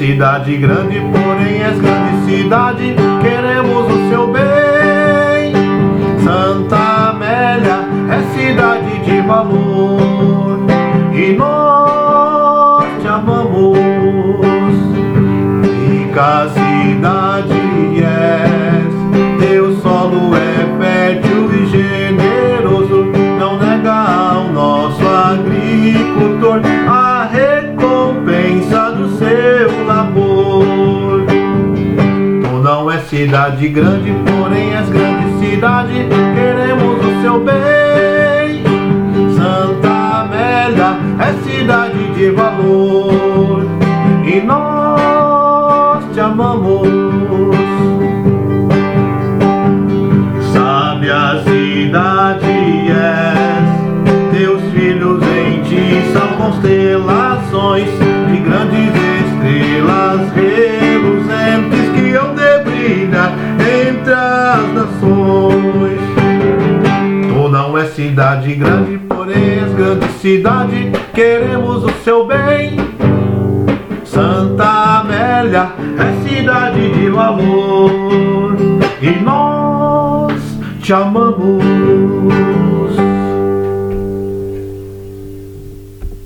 cidade grande, porém és grande cidade, queremos o seu bem. Santa Amélia é cidade de valor e nós te amamos. Rica cidade grande, porém és grande cidade, queremos o seu bem. Santa Amélia é cidade de valor e nós te amamos. Sabe a cidade és, teus filhos em ti são constelações de grandes cidade grande, porém grande cidade, queremos o seu bem. Santa Amélia é cidade de valor e nós te amamos.